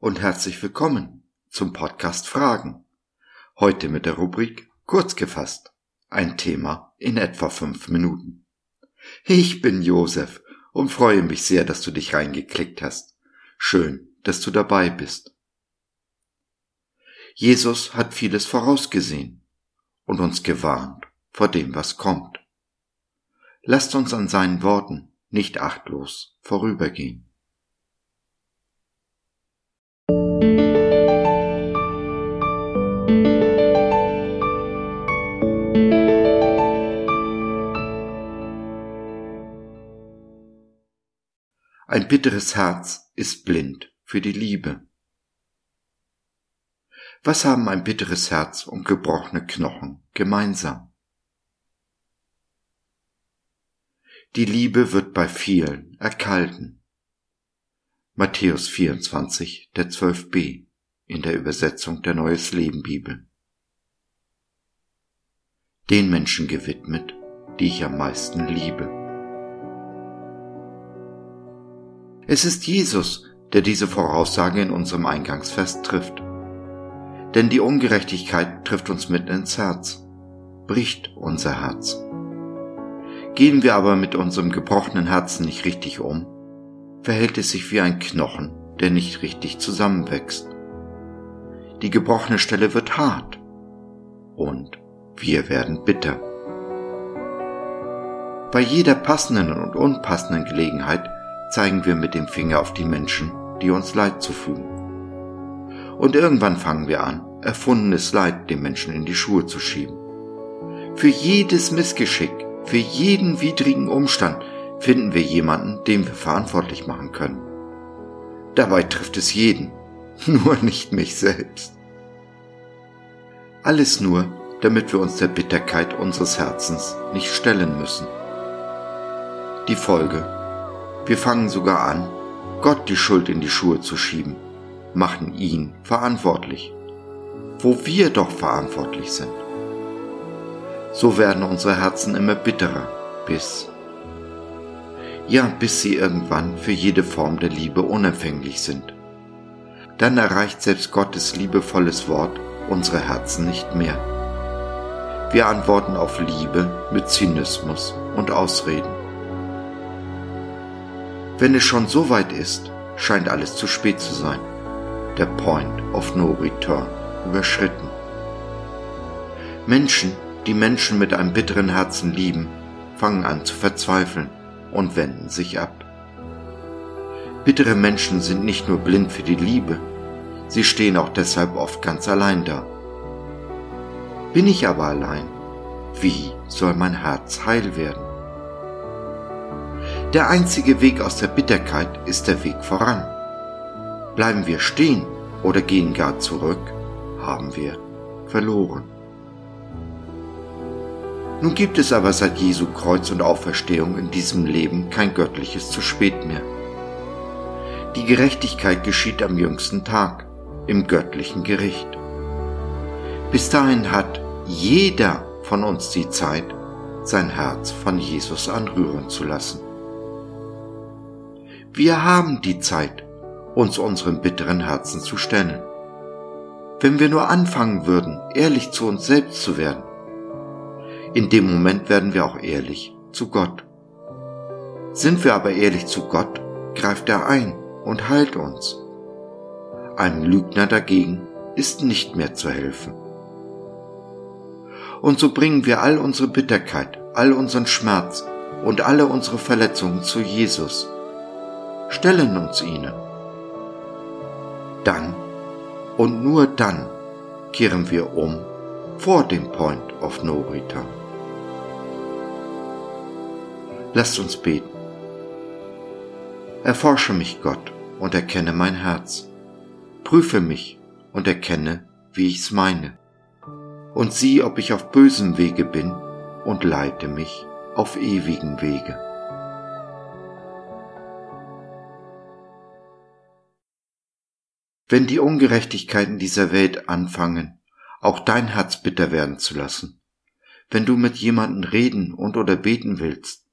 und herzlich willkommen zum Podcast Fragen. Heute mit der Rubrik Kurz gefasst. Ein Thema in etwa fünf Minuten. Ich bin Josef und freue mich sehr, dass du dich reingeklickt hast. Schön, dass du dabei bist. Jesus hat vieles vorausgesehen und uns gewarnt vor dem, was kommt. Lasst uns an seinen Worten nicht achtlos vorübergehen. Ein bitteres Herz ist blind für die Liebe. Was haben ein bitteres Herz und gebrochene Knochen gemeinsam? Die Liebe wird bei vielen erkalten. Matthäus 24, der 12b in der Übersetzung der Neues Leben Bibel. Den Menschen gewidmet, die ich am meisten liebe. Es ist Jesus, der diese Voraussage in unserem Eingangsfest trifft. Denn die Ungerechtigkeit trifft uns mitten ins Herz, bricht unser Herz. Gehen wir aber mit unserem gebrochenen Herzen nicht richtig um, verhält es sich wie ein Knochen, der nicht richtig zusammenwächst. Die gebrochene Stelle wird hart und wir werden bitter. Bei jeder passenden und unpassenden Gelegenheit zeigen wir mit dem Finger auf die Menschen, die uns Leid zufügen. Und irgendwann fangen wir an, erfundenes Leid dem Menschen in die Schuhe zu schieben. Für jedes Missgeschick, für jeden widrigen Umstand finden wir jemanden, den wir verantwortlich machen können. Dabei trifft es jeden, nur nicht mich selbst. Alles nur, damit wir uns der Bitterkeit unseres Herzens nicht stellen müssen. Die Folge wir fangen sogar an, Gott die Schuld in die Schuhe zu schieben, machen ihn verantwortlich, wo wir doch verantwortlich sind. So werden unsere Herzen immer bitterer, bis, ja, bis sie irgendwann für jede Form der Liebe unempfänglich sind. Dann erreicht selbst Gottes liebevolles Wort unsere Herzen nicht mehr. Wir antworten auf Liebe mit Zynismus und Ausreden. Wenn es schon so weit ist, scheint alles zu spät zu sein. Der Point of No Return überschritten. Menschen, die Menschen mit einem bitteren Herzen lieben, fangen an zu verzweifeln und wenden sich ab. Bittere Menschen sind nicht nur blind für die Liebe, sie stehen auch deshalb oft ganz allein da. Bin ich aber allein, wie soll mein Herz heil werden? Der einzige Weg aus der Bitterkeit ist der Weg voran. Bleiben wir stehen oder gehen gar zurück, haben wir verloren. Nun gibt es aber seit Jesu Kreuz und Auferstehung in diesem Leben kein göttliches zu spät mehr. Die Gerechtigkeit geschieht am jüngsten Tag, im göttlichen Gericht. Bis dahin hat jeder von uns die Zeit, sein Herz von Jesus anrühren zu lassen. Wir haben die Zeit, uns unserem bitteren Herzen zu stellen. Wenn wir nur anfangen würden, ehrlich zu uns selbst zu werden, in dem Moment werden wir auch ehrlich zu Gott. Sind wir aber ehrlich zu Gott, greift er ein und heilt uns. Einem Lügner dagegen ist nicht mehr zu helfen. Und so bringen wir all unsere Bitterkeit, all unseren Schmerz und alle unsere Verletzungen zu Jesus stellen uns ihnen. Dann und nur dann kehren wir um vor dem Point of No Return. Lasst uns beten. Erforsche mich, Gott, und erkenne mein Herz. Prüfe mich und erkenne, wie ich's meine. Und sieh, ob ich auf bösem Wege bin und leite mich auf ewigen Wege. Wenn die Ungerechtigkeiten dieser Welt anfangen, auch dein Herz bitter werden zu lassen. Wenn du mit jemandem reden und oder beten willst,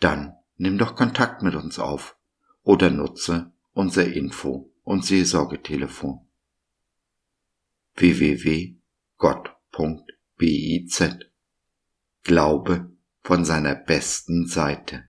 dann nimm doch Kontakt mit uns auf oder nutze unser Info und Seelsorgetelefon www.gott.biz Glaube von seiner besten Seite.